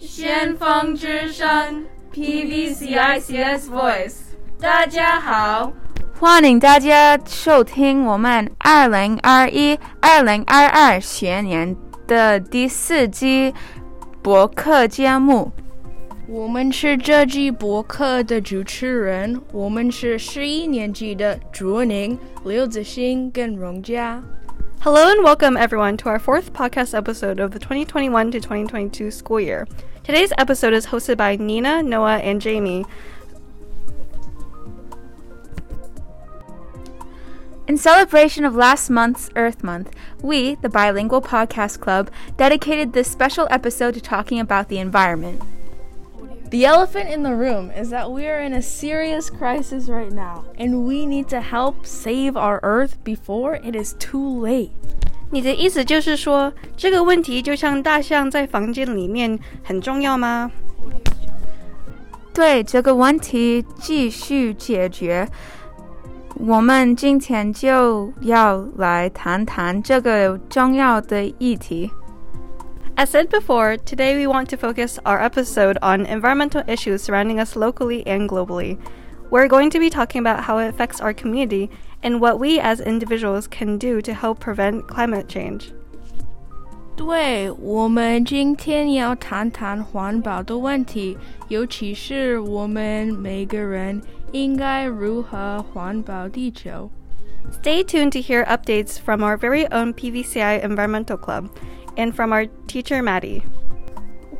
先锋之声 PVCICS Voice，大家好，欢迎大家收听我们二零二一、二零二二学年的第四季博客节目。我们是这季博客的主持人，我们是十一年级的卓宁、刘子欣跟荣佳。 Hello and welcome everyone to our fourth podcast episode of the 2021 to 2022 school year. Today's episode is hosted by Nina, Noah, and Jamie. In celebration of last month's Earth Month, we, the Bilingual Podcast Club, dedicated this special episode to talking about the environment. The elephant in the room is that we are in a serious crisis right now, and we need to help save our Earth before it is too late. 你的意思就是说，这个问题就像大象在房间里面很重要吗？对这个问题继续解决，我们今天就要来谈谈这个重要的议题。 As said before, today we want to focus our episode on environmental issues surrounding us locally and globally. We're going to be talking about how it affects our community and what we as individuals can do to help prevent climate change. 对，我们今天要谈谈环保的问题，尤其是我们每个人应该如何环保地球。 Stay tuned to hear updates from our very own PVCI Environmental Club and from our teacher Maddie.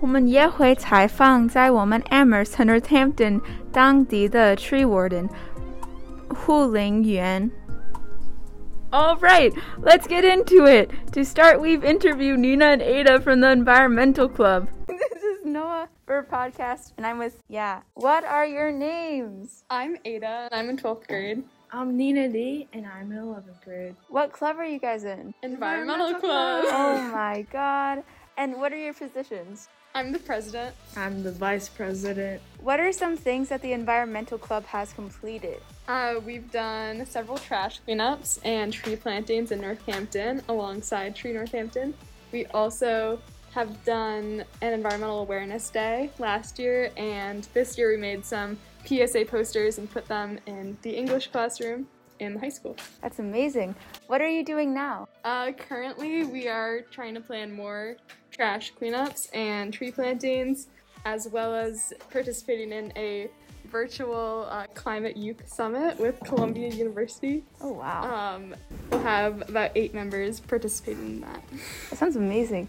我们也会采访在我们 Amherst Northampton 当地的 Tree Warden Hu Ling Yuan. All right, let's get into it. To start, we've interviewed Nina and Ada from the Environmental Club. this is Noah for podcast, and I'm with yeah. What are your names? I'm Ada, and I'm in 12th grade. I'm Nina D, and I'm in 11th grade. What club are you guys in? Environmental, Environmental club. oh my god. And what are your positions? I'm the president. I'm the vice president. What are some things that the Environmental Club has completed? Uh, we've done several trash cleanups and tree plantings in Northampton alongside Tree Northampton. We also have done an environmental awareness day last year, and this year we made some PSA posters and put them in the English classroom in the high school. That's amazing. What are you doing now? Uh, currently, we are trying to plan more trash cleanups and tree plantings, as well as participating in a virtual uh, climate youth summit with Columbia University. Oh wow. Um, we'll have about eight members participating in that. That sounds amazing.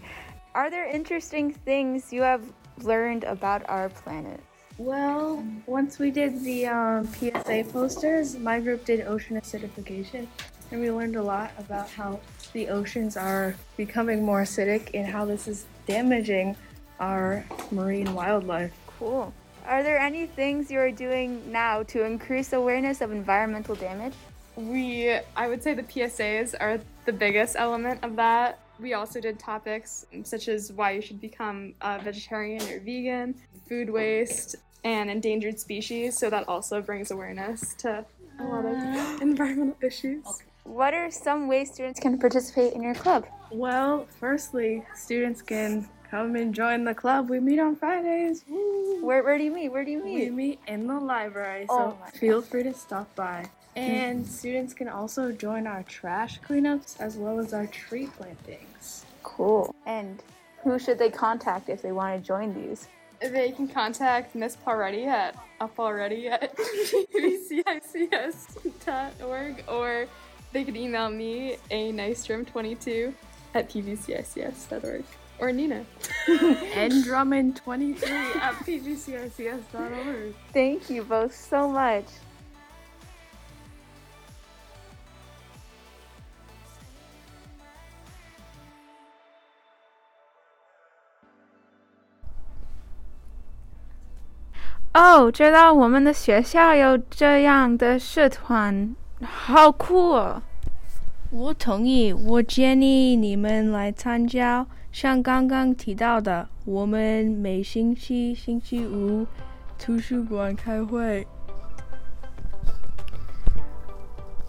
Are there interesting things you have learned about our planet? Well, once we did the um, PSA posters, my group did ocean acidification, and we learned a lot about how the oceans are becoming more acidic and how this is damaging our marine wildlife. Cool. Are there any things you are doing now to increase awareness of environmental damage? We, I would say the PSAs are the biggest element of that. We also did topics such as why you should become a vegetarian or vegan, food waste, and endangered species. So that also brings awareness to a lot of uh-huh. environmental issues. What are some ways students can participate in your club? Well, firstly, students can come and join the club. We meet on Fridays. Woo! Where, where do you meet? Where do you meet? We meet? meet in the library, Oh so my Mm. feel free to stop by. And students can also join our trash cleanups as well as our tree plantings. Cool. And who should they contact if they want to join these? They can contact Miss Paretti at upalready at pvcics.org or they could email me a nystrom22 at pvcics.org or Nina. and Drummond 23 at pvcics.org. Thank you both so much. Oh，知道我们的学校有这样的社团， 好酷哦！我同意，我建议你们来参加。像刚刚提到的，我们每星期星期五图书馆开会。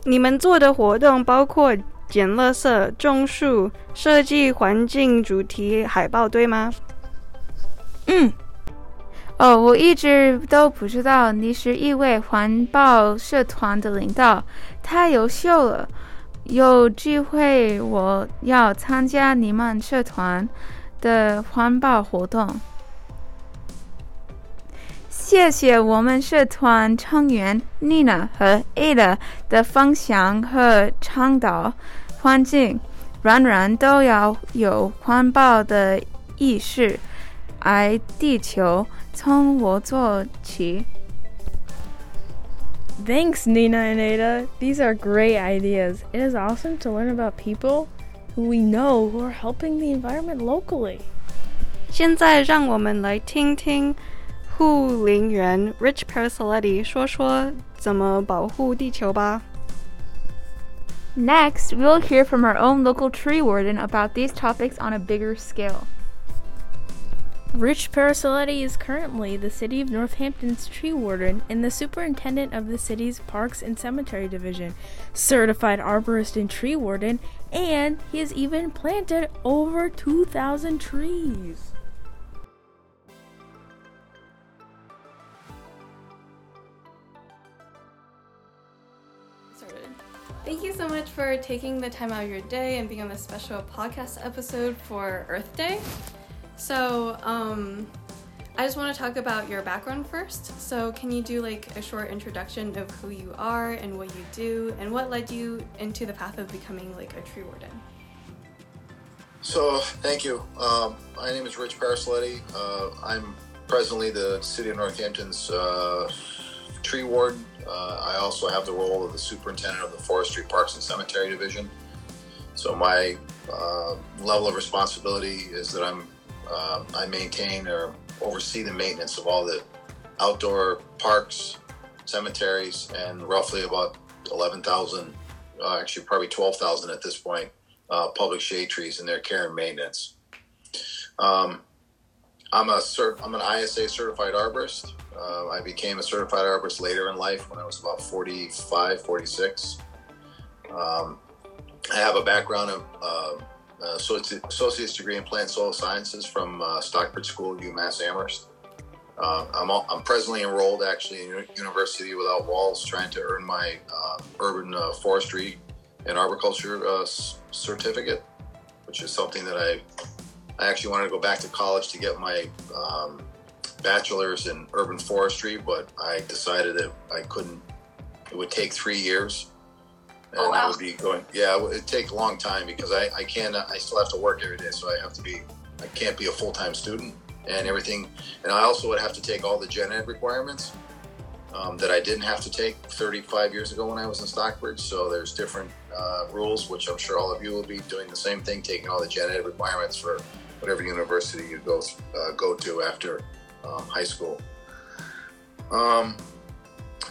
你们做的活动包括捡垃圾、种树、设计环境主题海报，对吗？嗯。哦，我一直都不知道你是一位环保社团的领导，太优秀了！有机会我要参加你们社团的环保活动。谢谢我们社团成员 Nina 和 Ada 的分享和倡导。环境，人人都要有环保的意识，而地球从我做起。Thanks, Nina and Ada. These are great ideas. It is awesome to learn about people who we know who are helping the environment locally. 现在让我们来听听护林员 Rich Parasiliti 说说怎么保护地球吧。Next, we'll hear from our own local tree warden about these topics on a bigger scale. Rich Parasiliti is currently the City of Northampton's tree warden and the superintendent of the city's Parks and Cemetery Division, certified arborist and tree warden, and he has even planted over 2,000 trees. Thank you so much for taking the time out of your day and being on this special podcast episode for Earth Day. So, um, I just want to talk about your background first. So, can you do like a short introduction of who you are and what you do, and what led you into the path of becoming like a tree warden? So, thank you. Um, my name is Rich Parasiliti. Uh, I'm presently the City of Northampton's uh, tree warden. Uh, I also have the role of the superintendent of the Forestry, Parks, and Cemetery Division. So, my uh, level of responsibility is that I'm uh, I maintain or oversee the maintenance of all the outdoor parks, cemeteries, and roughly about 11,000, uh, actually probably 12,000 at this point, uh, public shade trees and their care and maintenance. Um, I'm a cert, I'm an ISA certified arborist. Uh, I became a certified arborist later in life when I was about 45, 46. Um, I have a background of uh, associate's degree in plant soil sciences from uh, Stockbridge School, UMass Amherst. Uh, I'm, all, I'm presently enrolled actually in University Without Walls, trying to earn my uh, urban uh, forestry and arboriculture uh, certificate, which is something that I I actually wanted to go back to college to get my um, bachelor's in urban forestry, but I decided that I couldn't. It would take three years and oh, wow. I would be going. Yeah, it'd take a long time because I I can't. I still have to work every day, so I have to be. I can't be a full time student and everything. And I also would have to take all the gen ed requirements um, that I didn't have to take 35 years ago when I was in Stockbridge. So there's different uh, rules, which I'm sure all of you will be doing the same thing, taking all the gen ed requirements for whatever university you go uh, go to after um, high school. Um,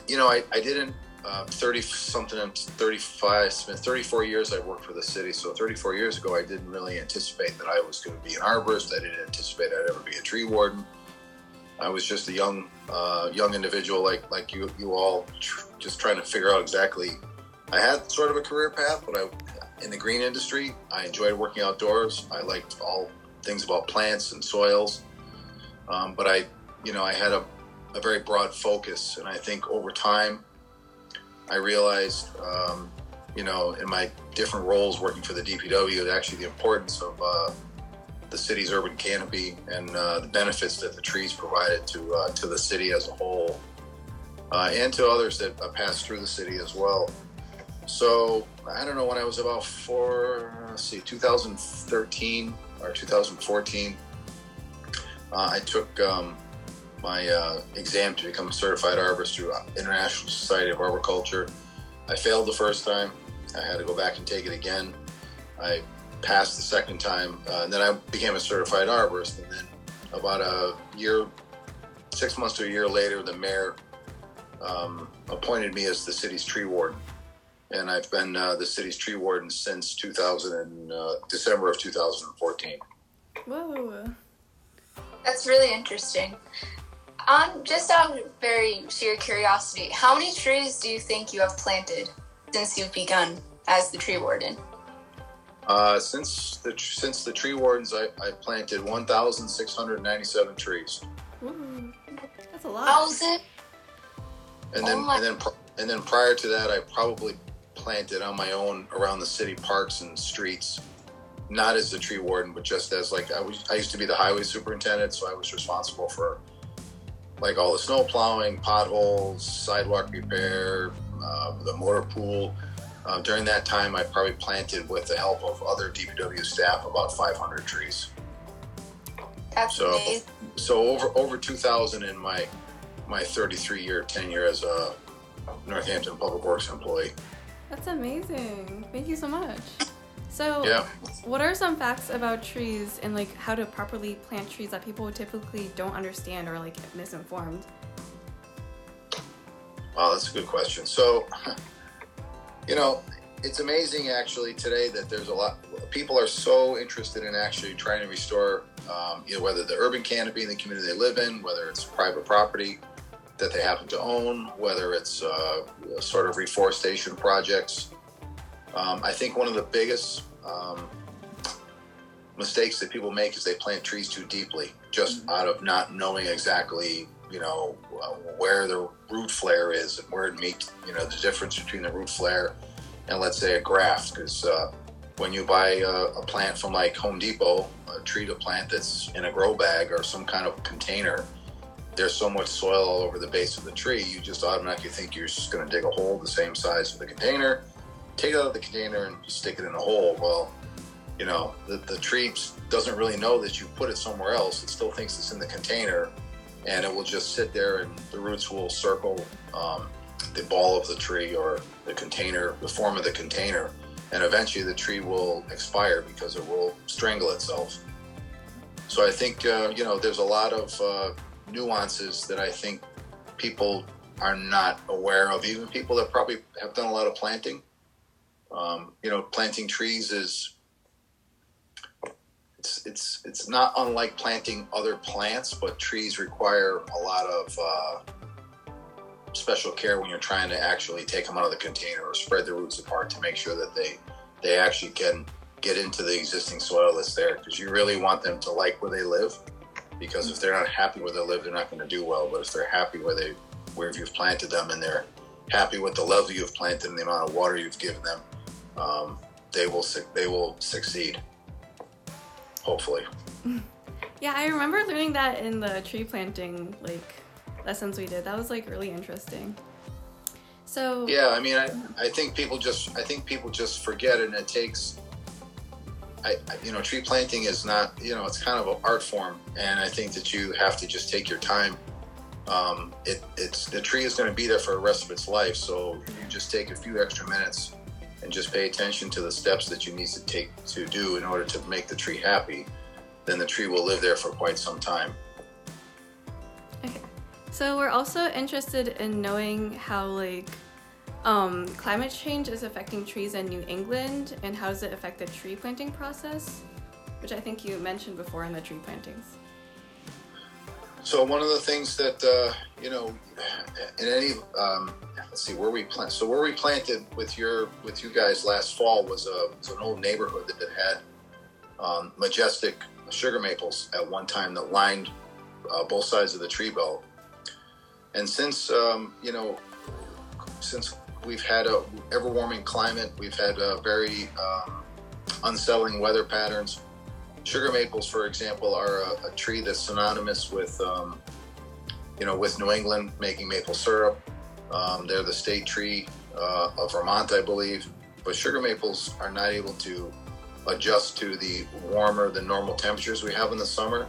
you know, I, I didn't uh, 30 something, I'm 35, it's been 34 years I worked for the city. So 34 years ago, I didn't really anticipate that I was going to be an arborist. I didn't anticipate I'd ever be a tree warden. I was just a young, uh, young individual like like you, you all, tr- just trying to figure out exactly. I had sort of a career path, but I, in the green industry, I enjoyed working outdoors. I liked all things about plants and soils, um, but I, you know, I had a, a very broad focus, and I think over time, I realized, um, you know, in my different roles working for the DPW, actually the importance of uh, the city's urban canopy and uh, the benefits that the trees provided to uh, to the city as a whole, uh, and to others that pass through the city as well. So I don't know when I was about four, let's see, 2013 or 2014. Uh, I took um, my uh, exam to become a certified arborist through International Society of Arboriculture. I failed the first time. I had to go back and take it again. I passed the second time, uh, and then I became a certified arborist. And then about a year, six months to a year later, the mayor um, appointed me as the city's tree warden. And I've been uh, the city's tree warden since 2000 and, uh, December of 2014. Whoa. That's really interesting. Um, just out of very sheer curiosity, how many trees do you think you have planted since you've begun as the tree warden? Uh, since the since the tree wardens, I, I planted 1,697 trees, Ooh, that's a lot. Thousand? and then Oh my- and then and then prior to that, I probably planted on my own around the city parks and streets, not as the tree warden, but just as like I was. I used to be the highway superintendent, so I was responsible for like all the snow plowing, potholes, sidewalk repair, uh, the motor pool. Uh, during that time, I probably planted, with the help of other DPW staff, about 500 trees. That's So- amazing. So over over 2,000 in my my 33 year tenure as a Northampton Public Works employee. That's amazing. Thank you so much. So, Yeah. what are some facts about trees and like how to properly plant trees that people typically don't understand or like misinformed? Wow, that's a good question. So, you know, it's amazing actually today that there's a lot. People are so interested in actually trying to restore, um, you know, whether the urban canopy in the community they live in, whether it's private property that they happen to own, whether it's uh, sort of reforestation projects. Um, I think one of the biggest um, mistakes that people make is they plant trees too deeply, just out of not knowing exactly, you know, uh, where the root flare is and where it meets, you know, the difference between the root flare and let's say a graft. Because uh, when you buy a, a plant from like Home Depot, a tree to plant that's in a grow bag or some kind of container, there's so much soil all over the base of the tree, you just automatically think you're just going to dig a hole the same size as the container, take it out of the container and stick it in a hole. Well, you know, the, the tree doesn't really know that you put it somewhere else. It still thinks it's in the container and it will just sit there and the roots will circle um, the ball of the tree or the container, the form of the container. And eventually the tree will expire because it will strangle itself. So I think, uh, you know, there's a lot of uh, nuances that I think people are not aware of, even people that probably have done a lot of planting. Um, you know, planting trees is it's it's it's not unlike planting other plants, but trees require a lot of uh, special care when you're trying to actually take them out of the container or spread the roots apart to make sure that they they actually can get into the existing soil that's there because you really want them to like where they live because if they're not happy where they live they're not going to do well but if they're happy where they where you've planted them and they're happy with the level you've planted and the amount of water you've given them um, they will suc- they will succeed hopefully Yeah, I remember learning that in the tree planting like lessons we did. That was like really interesting. So Yeah, I mean, I, I think people just I think people just forget and it takes. I, I- you know, tree planting is not you know it's kind of an art form, and I think that you have to just take your time. Um, it, it's the tree is going to be there for the rest of its life, so you just take a few extra minutes and just pay attention to the steps that you need to take to do in order to make the tree happy, then the tree will live there for quite some time. Okay. So we're also interested in knowing how like um, climate change is affecting trees in New England and how does it affect the tree planting process, which I think you mentioned before in the tree plantings. So one of the things that uh, you know, in any um, let's see where we plant. So where we planted with your with you guys last fall was a was an old neighborhood that had um, majestic sugar maples at one time that lined uh, both sides of the tree belt. And since um, you know, since we've had a ever warming climate, we've had uh, very um, unsettling weather patterns. Sugar maples, for example, are a, a tree that's synonymous with, um, you know, with New England making maple syrup. Um, they're the state tree uh, of Vermont, I believe. But sugar maples are not able to adjust to the warmer than normal temperatures we have in the summer,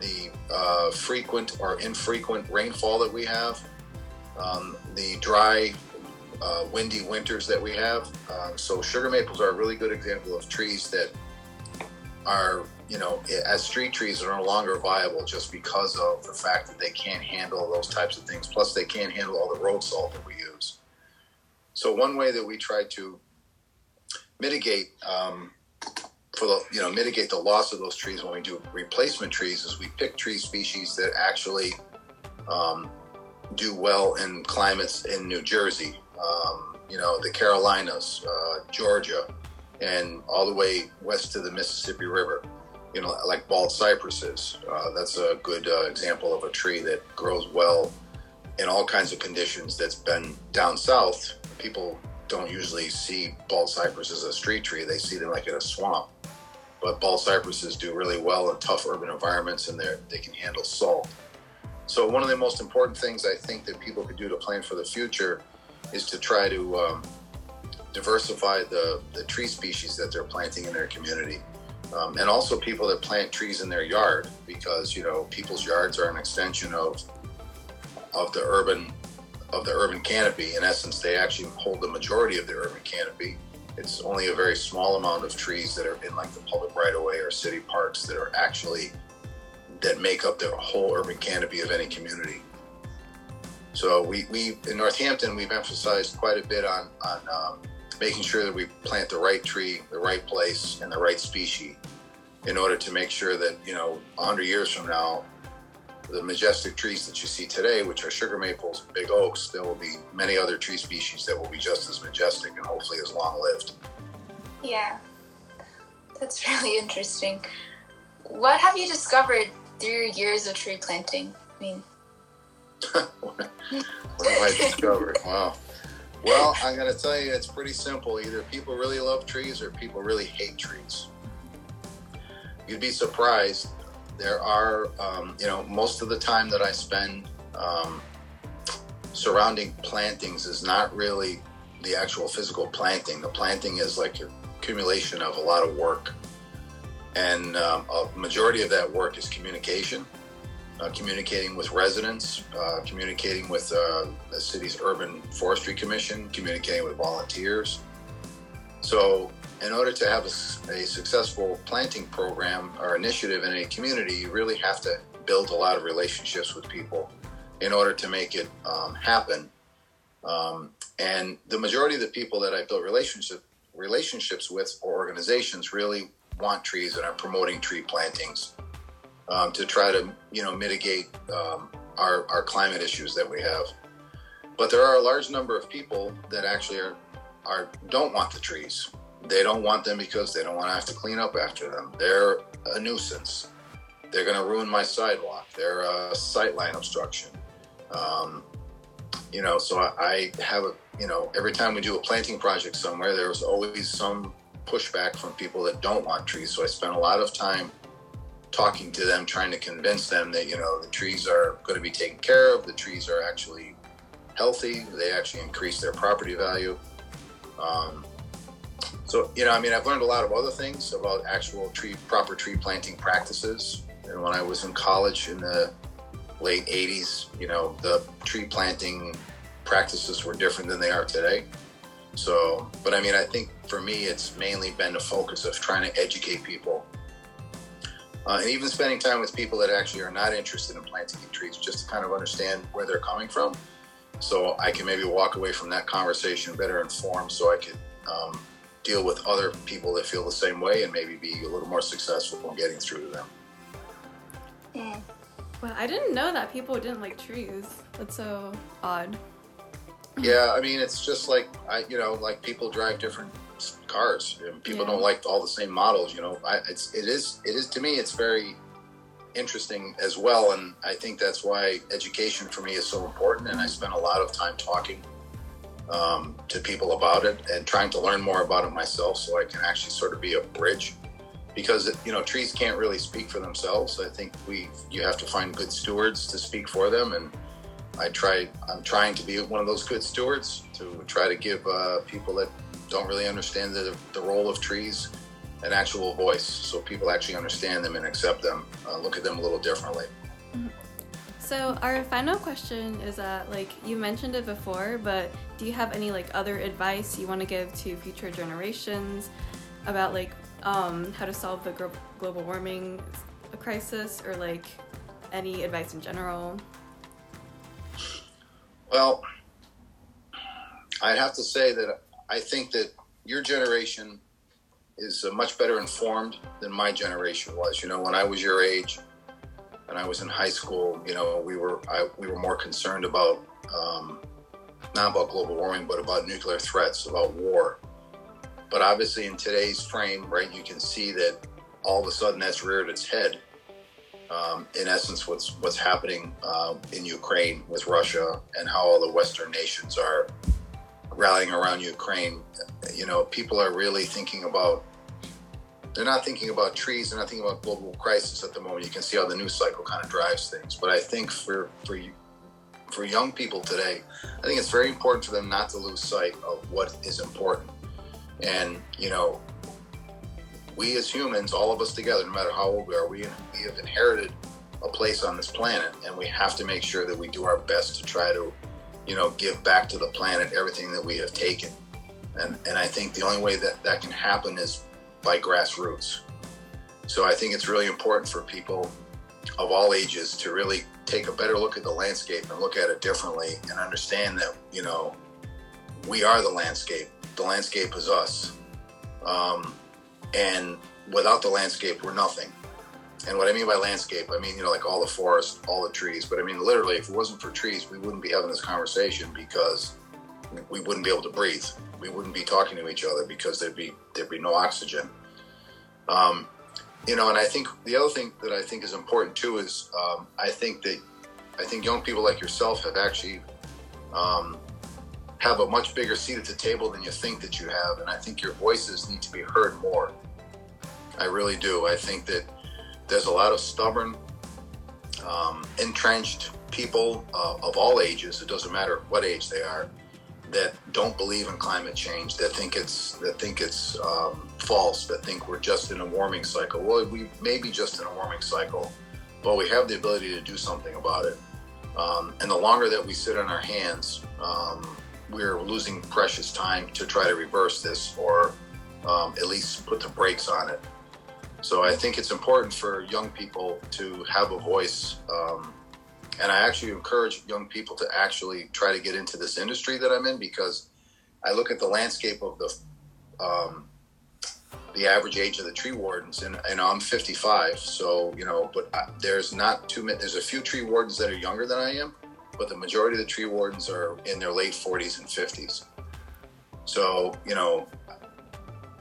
the uh, frequent or infrequent rainfall that we have, um, the dry, uh, windy winters that we have. Um, so sugar maples are a really good example of trees that are, you know, as street trees are no longer viable just because of the fact that they can't handle those types of things. Plus, they can't handle all the road salt that we use. So one way that we try to mitigate um, for the you know mitigate the loss of those trees when we do replacement trees is we pick tree species that actually um, do well in climates in New Jersey, um, you know the Carolinas, uh, Georgia, and all the way west to the Mississippi River. You know, like bald cypresses. Uh, that's a good uh, example of a tree that grows well in all kinds of conditions. That's been down south. People don't usually see bald cypress as a street tree; they see them like in a swamp. But bald cypresses do really well in tough urban environments, and they they can handle salt. So one of the most important things I think that people could do to plan for the future is to try to um, diversify the, the tree species that they're planting in their community. Um, and also people that plant trees in their yard because you know people's yards are an extension of of the urban of the urban canopy. In essence they actually hold the majority of the urban canopy. It's only a very small amount of trees that are in like the public right of way or city parks that are actually that make up the whole urban canopy of any community. So we, we in northampton we've emphasized quite a bit on on um, making sure that we plant the right tree, the right place, and the right species in order to make sure that, you know, 100 years from now, the majestic trees that you see today, which are sugar maples and big oaks, there will be many other tree species that will be just as majestic and hopefully as long lived. Yeah, that's really interesting. What have you discovered through your years of tree planting? I mean, what have I discovered? Wow. Well, I'm to tell you, it's pretty simple. Either people really love trees or people really hate trees. You'd be surprised. There are, um, you know, most of the time that I spend um, surrounding plantings is not really the actual physical planting. The planting is like an accumulation of a lot of work. And um, a majority of that work is communication communicating with residents, uh, communicating with uh, the city's urban forestry commission, communicating with volunteers. So, in order to have a, a, successful planting program or initiative in a community, you really have to build a lot of relationships with people in order to make it um, happen. Um, and the majority of the people that I built relationship relationships with or organizations really want trees and are promoting tree plantings um, to try to you know mitigate um, our, our climate issues that we have. But there are a large number of people that actually are, are don't want the trees. They don't want them because they don't want to have to clean up after them. They're a nuisance. They're going to ruin my sidewalk. They're a sightline obstruction. Um, you know, so I, I have a you know every time we do a planting project somewhere, there's always some pushback from people that don't want trees. So I spend a lot of time talking to them, trying to convince them that you know the trees are going to be taken care of. The trees are actually healthy. They actually increase their property value. Um, so you know, I mean, I've learned a lot of other things about actual tree proper tree planting practices. And when I was in college in the late '80s, you know, the tree planting practices were different than they are today. So, but I mean, I think for me, it's mainly been the focus of trying to educate people uh, and even spending time with people that actually are not interested in planting trees, just to kind of understand where they're coming from. So I can maybe walk away from that conversation better informed, so I could um, deal with other people that feel the same way and maybe be a little more successful in getting through to them. Mm. Well, I didn't know that people didn't like trees. That's so odd. Yeah, I mean, it's just like I, you know, like people drive different cars. And People yeah. don't like all the same models. You know, I, it's it is it is to me it's very interesting as well, and I think that's why education for me is so important. And I spend a lot of time talking um, to people about it and trying to learn more about it myself, so I can actually sort of be a bridge. Because you know, trees can't really speak for themselves. I think we you have to find good stewards to speak for them, and I try. I'm trying to be one of those good stewards to try to give uh, people that don't really understand the, the role of trees an actual voice so people actually understand them and accept them, uh, look at them a little differently. Mm-hmm. So our final question is that like you mentioned it before, but do you have any like other advice you want to give to future generations about like um, how to solve the global warming crisis or like any advice in general? Well, I'd have to say that I think that your generation is uh, much better informed than my generation was. You know, when I was your age and I was in high school, you know, we were I, we were more concerned about um, not about global warming, but about nuclear threats, about war. but obviously, in today's frame, right, you can see that all of a sudden that's reared its head. Um, in essence, what's what's happening uh, in Ukraine with Russia and how all the Western nations are rallying around Ukraine. You know, people are really thinking about. They're not thinking about trees. They're not thinking about global crisis at the moment. You can see how the news cycle kind of drives things. But I think for for for young people today, I think it's very important for them not to lose sight of what is important. And you know, we as humans, all of us together, no matter how old we are, we, we have inherited a place on this planet, and we have to make sure that we do our best to try to, you know, give back to the planet everything that we have taken. And and I think the only way that that can happen is by grassroots. So I think it's really important for people of all ages to really take a better look at the landscape and look at it differently and understand that you know we are the landscape. The landscape is us. Um, and without the landscape, we're nothing. And what I mean by landscape, I mean, you know, like all the forest, all the trees. But I mean, literally, if it wasn't for trees, we wouldn't be having this conversation because we wouldn't be able to breathe. We wouldn't be talking to each other because there'd be there'd be no oxygen. Um, you know, and I think the other thing that I think is important too is um, I think that I think young people like yourself have actually um, have a much bigger seat at the table than you think that you have. And I think your voices need to be heard more. I really do. I think that there's a lot of stubborn, um, entrenched people uh, of all ages. It doesn't matter what age they are that don't believe in climate change. That think it's that think it's um, false. That think we're just in a warming cycle. Well, we may be just in a warming cycle, but we have the ability to do something about it. Um, and the longer that we sit on our hands, um, we're losing precious time to try to reverse this or um, at least put the brakes on it. So I think it's important for young people to have a voice. Um, and I actually encourage young people to actually try to get into this industry that I'm in because I look at the landscape of the um, the average age of the tree wardens, and, and I'm 55. So you know, but I, there's not too many. There's a few tree wardens that are younger than I am, but the majority of the tree wardens are in their late 40s and 50s. So, you know,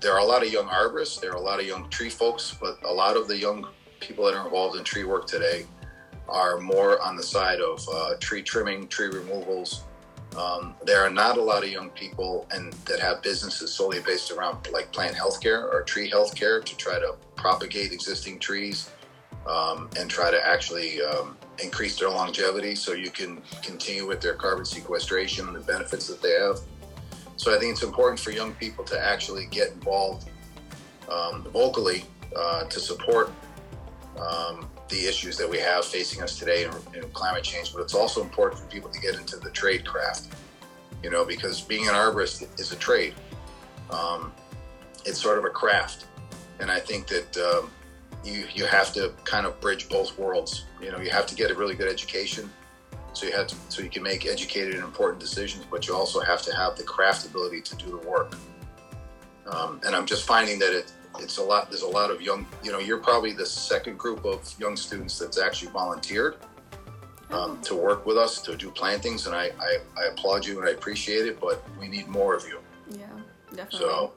there are a lot of young arborists, there are a lot of young tree folks, but a lot of the young people that are involved in tree work today are more on the side of uh, tree trimming, tree removals. Um, there are not a lot of young people and that have businesses solely based around like plant healthcare or tree healthcare to try to propagate existing trees um, and try to actually um, increase their longevity so you can continue with their carbon sequestration and the benefits that they have. So I think it's important for young people to actually get involved um, vocally uh, to support um, the issues that we have facing us today in, in, climate change. But it's also important for people to get into the trade craft, you know, because being an arborist is a trade. Um, it's sort of a craft, and I think that um, you you have to kind of bridge both worlds. You know, you have to get a really good education, so you have to so you can make educated and important decisions, but you also have to have the craft ability to do the work. Um, and I'm just finding that it it's a lot. There's a lot of young. You know, you're probably the second group of young students that's actually volunteered um, to work with us to do plantings, and I, I I applaud you and I appreciate it. But we need more of you. Yeah, definitely. So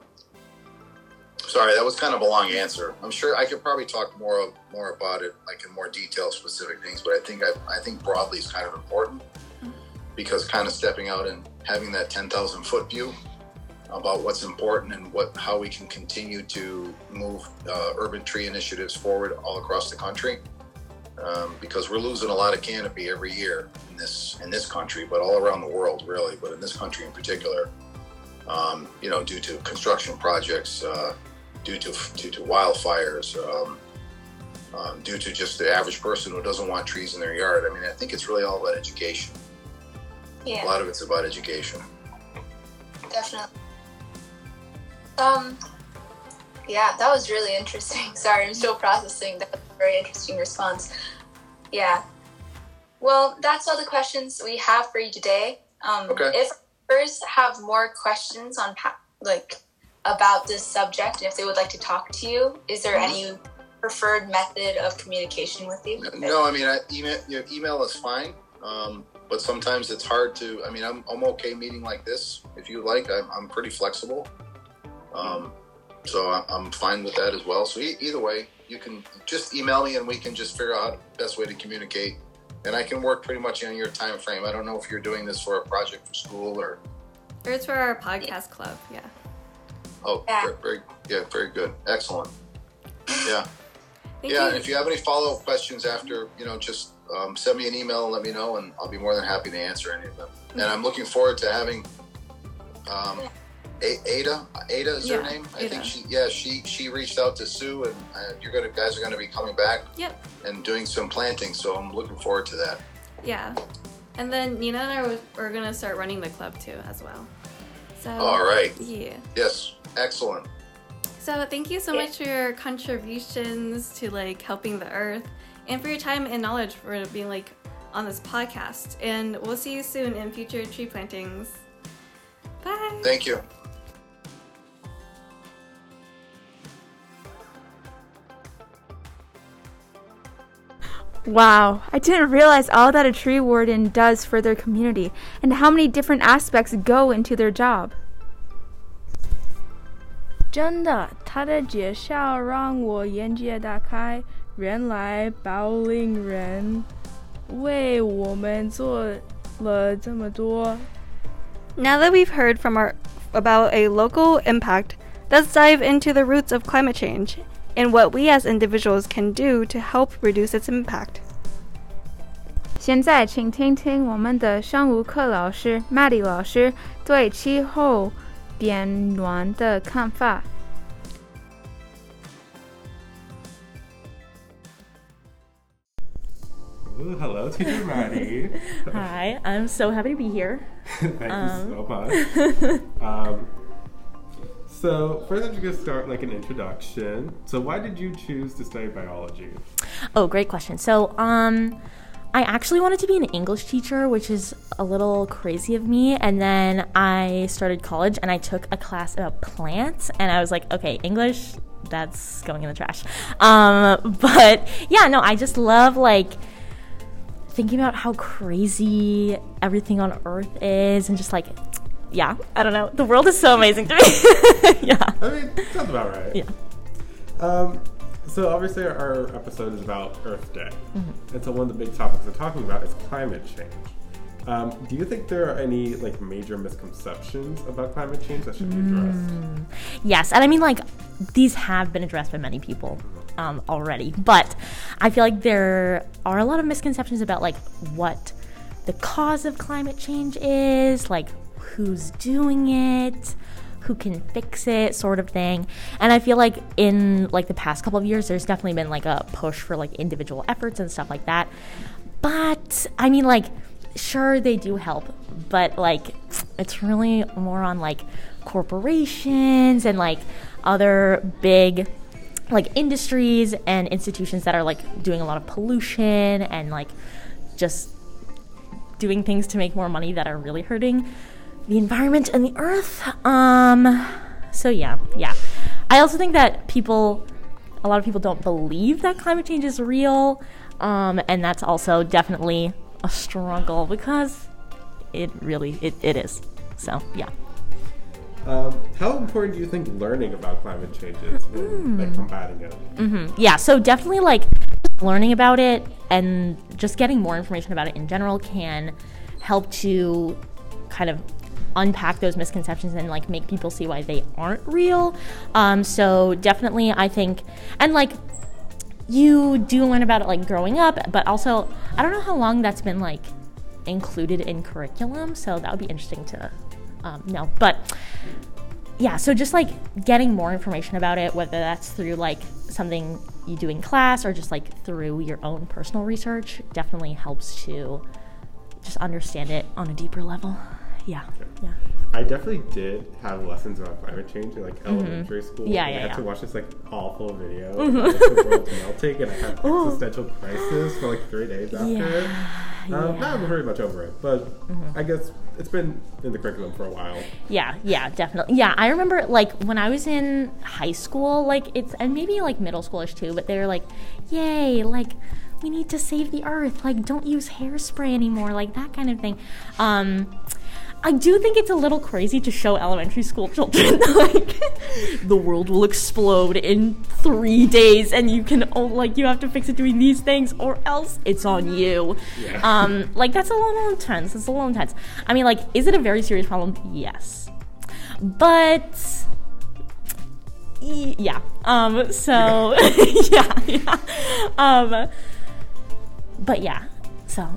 Sorry, that was kind of a long answer. I'm sure I could probably talk more more about it, like in more detail, specific things. But I think I, I think broadly is kind of important because kind of stepping out and having that 10,000 foot view about what's important and what how we can continue to move uh, urban tree initiatives forward all across the country. Um, because we're losing a lot of canopy every year in this in this country, but all around the world, really. But in this country in particular, um, you know, due to construction projects. Uh, due to due to wildfires, um, um, due to just the average person who doesn't want trees in their yard. I mean, I think it's really all about education. Yeah. A lot of it's about education. Definitely. Um. Yeah, that was really interesting. Sorry, I'm still processing. That was a very interesting response. Yeah. Well, that's all the questions we have for you today. Um, okay. If viewers have more questions on like about this subject and if they would like to talk to you, is there any preferred method of communication with you? No, I mean, I, email, your email is fine, um, but sometimes it's hard to. I mean, I'm, I'm okay meeting like this if you like. I'm, I'm pretty flexible. Um, so I- I'm fine with that as well. So e- either way, you can just email me and we can just figure out the best way to communicate. And I can work pretty much on your time frame. I don't know if you're doing this for a project for school or Or it's for our podcast club. Yeah. Oh, Yeah. very, very yeah, very good, excellent. Yeah, yeah. you. And if you have any follow up questions after, you know, just um, send me an email and let me know, and I'll be more than happy to answer any of them. And I'm looking forward to having um, A- Ada. Ada is her name. I Ada. think she. Yeah, she she reached out to Sue, and uh, you're gonna guys are gonna be coming back Yep. and doing some planting. So I'm looking forward to that. Yeah. And then Nina and I were, are gonna start running the club too as well. So. All right. Yeah. Yes, excellent. So thank you so much for your contributions to like helping the earth and for your time and knowledge for being like on this podcast. And we'll see you soon in future tree plantings. Bye. Thank you. Wow, I didn't realize all that a tree warden does for their community and how many different aspects go into their job. 真的，他的介绍让我眼界大开。原来保龄人为我们做了这么多。 Now that we've heard from our about a local impact, let's dive into the roots of climate change and what we as individuals can do to help reduce its impact. 现在，请听听我们的生物课老师 Maddie 老师对气候 变暖的看法。 Ooh, hello, teacher Maddie. Hi, I'm so happy to be here. Thank Um. you so much. um, so, further to just start, like an introduction. So, why did you choose to study biology? Oh, great question. So, um, I actually wanted to be an English teacher, which is a little crazy of me. And then I started college and I took a class about plants, and I was like, okay, English, that's going in the trash. Um, but yeah, no, I just love like thinking about how crazy everything on Earth is, and just like, yeah, I don't know, the world is so amazing to me. yeah. I mean, sounds about right. Yeah. Um, so, obviously, our episode is about Earth Day. Mm-hmm. And so, one of the big topics we're talking about is climate change. Um, do you think there are any like major misconceptions about climate change that should be addressed? Yes, and I mean like these have been addressed by many people um, already, but I feel like there are a lot of misconceptions about like what the cause of climate change is, like who's doing it, who can fix it, sort of thing. And I feel like in like the past couple of years, there's definitely been like a push for like individual efforts and stuff like that. But I mean, like, sure, they do help, but like, it's really more on like corporations and like other big like industries and institutions that are like doing a lot of pollution and like just doing things to make more money that are really hurting the environment and the earth. Um, so yeah, yeah. I also think that people, a lot of people don't believe that climate change is real, um, and that's also definitely a struggle because it really it, it is. So yeah. Um, how important do you think learning about climate change is when like combating it? hmm Yeah, so definitely like learning about it and just getting more information about it in general can help to kind of unpack those misconceptions and like make people see why they aren't real. Um, so definitely, I think, and like you do learn about it like growing up, but also I don't know how long that's been like included in curriculum, so that would be interesting to um, know. But yeah, so just like getting more information about it, whether that's through like something you do in class or just like through your own personal research, definitely helps to just understand it on a deeper level. Yeah, yeah. I definitely did have lessons about climate change in like elementary school. Mm-hmm. Yeah, yeah, I had yeah. to watch this like awful video about like, the world melting, and I had existential crisis for like three days after it. Um, Now I'm pretty much over it, but Mm-hmm. I guess it's been in the curriculum for a while. Yeah, yeah, definitely. Yeah, I remember like when I was in high school, like it's and maybe like middle schoolish too, but they were like, "Yay, like we need to save the earth. Like don't use hairspray anymore, like that kind of thing." Um I do think it's a little crazy to show elementary school children like the world will explode in three days, and you can oh, like you have to fix it doing these things, or else it's on you. Yeah. Um, like that's a little intense. It's a little intense. I mean, like, is it a very serious problem? Yes, but yeah. Um. So yeah, yeah. Um. But yeah. So.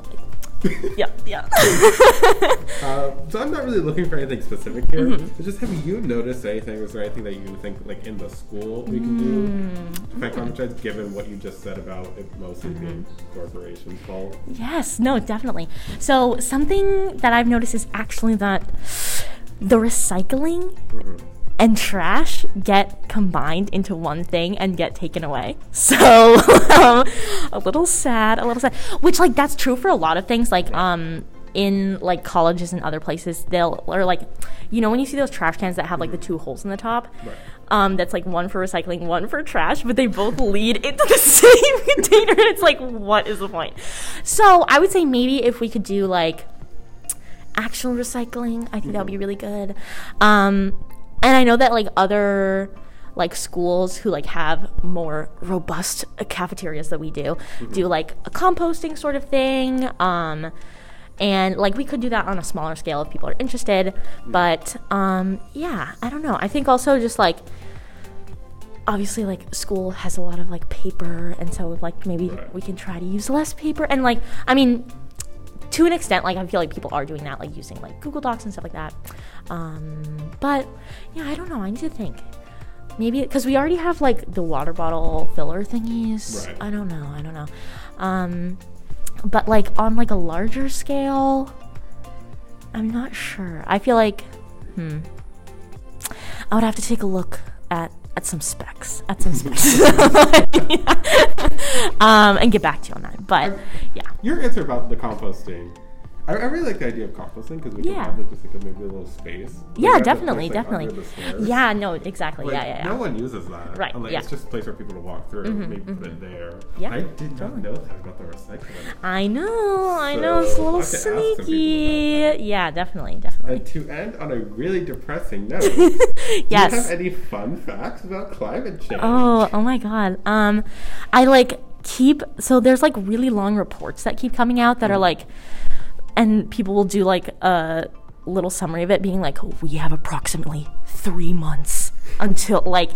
yeah, yeah. Uh, so I'm not really looking for anything specific here. Mm-hmm. But just have you noticed anything? Is there anything that you think, like in the school, we can do Mm. to fight climate change? Given what you just said about it mostly being Mm-hmm. corporations' fault. Yes, no, definitely. So something that I've noticed is actually that the recycling and trash get combined into one thing and get taken away. So um, a little sad, a little sad. Which like that's true for a lot of things. Like um in like colleges and other places, they'll or like you know when you see those trash cans that have like the two holes in the top. Right. Um, that's like one for recycling, one for trash, but they both lead into the same container. And it's like, what is the point? So I would say maybe if we could do like actual recycling, I think that would be really good. Um, and I know that like other like schools who like have more robust cafeterias that we do do like a composting sort of thing. Um, and like we could do that on a smaller scale if people are interested. But um, yeah, I don't know. I think also just like obviously like school has a lot of like paper and so like maybe Right. we can try to use less paper and like i mean to an extent like i feel like people are doing that like using like google docs and stuff like that. Um but yeah i don't know. I need to think. Maybe because we already have like the water bottle filler thingies. Right. i don't know. I don't know. Um but like on like a larger scale i'm not sure. I feel like hmm. I would have to take a look at at some specs at some specs um and get back to you on that but yeah Your answer about the composting. I, I really like the idea of composting because we can have like just like a, maybe a little space. Yeah definitely place, like, definitely under the stairs. yeah no exactly Like, yeah yeah yeah No one uses that. Right, like, yeah. It's just a place for people to walk through. Mhm, Maybe put mhm. it there. Yeah, I did not know that about the recycling. I know, I know, it's a little I could ask some people about sneaky. Yeah, definitely, definitely. And to end on a really depressing note, Yes. do you have any fun facts about climate change? Oh, oh my god. Um, I like keep so there's like really long reports that keep coming out that are like, and people will do like a little summary of it, being like, we have approximately three months until like,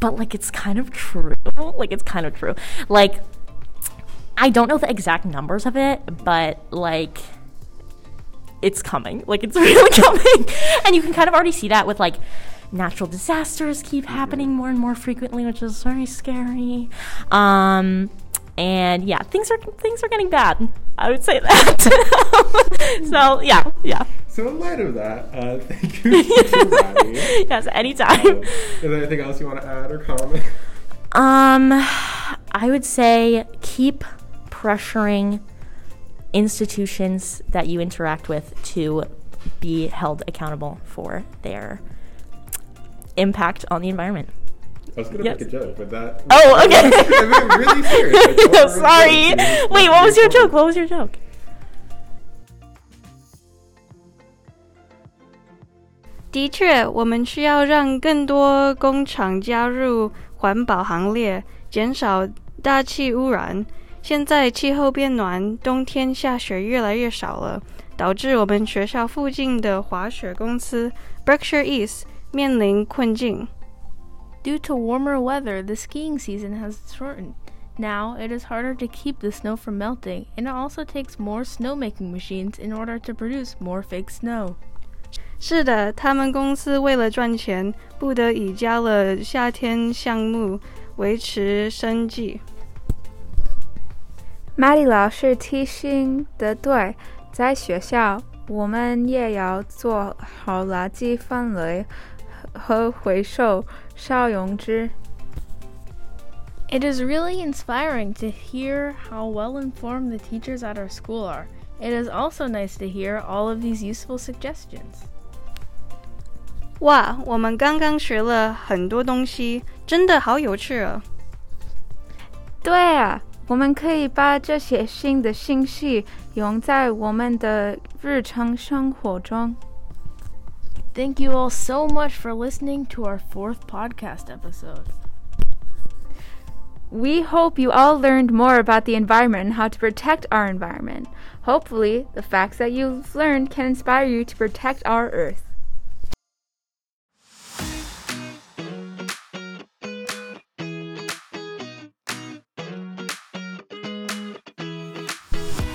but like it's kind of true. Like it's kind of true. Like, I don't know the exact numbers of it, but like it's coming. Like it's really coming. and you can kind of already see that with like natural disasters keep happening more and more frequently, which is very scary. Um and yeah, things are things are getting bad. I would say that. so yeah, yeah. So in light of that, uh, thank you, teacher Maddie. yes, anytime. Um, is there anything else you want to add or comment? Um, I would say keep pressuring institutions that you interact with to be held accountable for their impact on the environment. I was gonna Yes. make a joke, but that. Oh, okay. I meant really serious. I don't remember Sorry. Wait, what was your joke? What was your joke? 的确，我们需要让更多工厂加入环保行列，减少大气污染。现在气候变暖，冬天下雪越来越少了，导致我们学校附近的滑雪公司 Berkshire East 面临困境。Due to warmer weather, the skiing season has shortened. Now, it is harder to keep the snow from melting, and it also takes more snowmaking machines in order to produce more fake snow. 是的，他们公司为了赚钱，不得已加了夏天项目，维持生计。 Maddie 老师提醒的对，在学校我们也要做好垃圾分类和回收 少用之。 It is really inspiring to hear how well informed the teachers at our school are. It is also nice to hear all of these useful suggestions. 哇，我们刚刚学了很多东西，真的好有趣哦！对啊，我们可以把这些新的信息用在我们的日常生活中。 Thank you all so much for listening to our fourth podcast episode. We hope you all learned more about the environment and how to protect our environment. Hopefully, the facts that you've learned can inspire you to protect our Earth.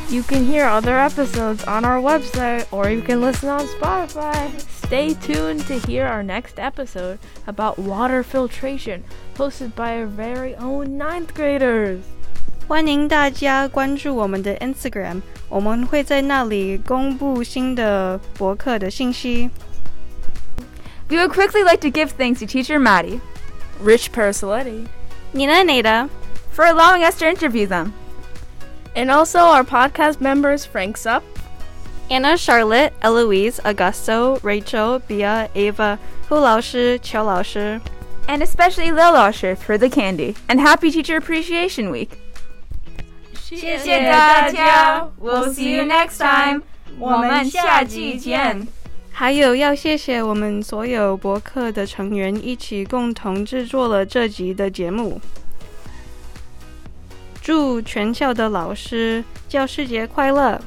You can hear other episodes on our website or you can listen on Spotify. Stay tuned to hear our next episode about water filtration, hosted by our very own ninth graders. 欢迎大家关注我们的 Instagram，我们会在那里公布新的博客的信息。We would quickly like to give thanks to teacher Maddie, Rich Parasiliti, Nina and Ada, for allowing us to interview them. And also our podcast members Frank Supp, Anna Charlotte、Eloise、Augusto、Rachel、Bia、Ava、胡老师、邱老师。 And especially Lil Osher for the candy. And happy Teacher Appreciation Week. 谢谢大家 We'll see you next time. 我们下季见。还有要谢谢我们所有博客的成员一起共同制作了这集的节目。祝全校的老师教师节快乐！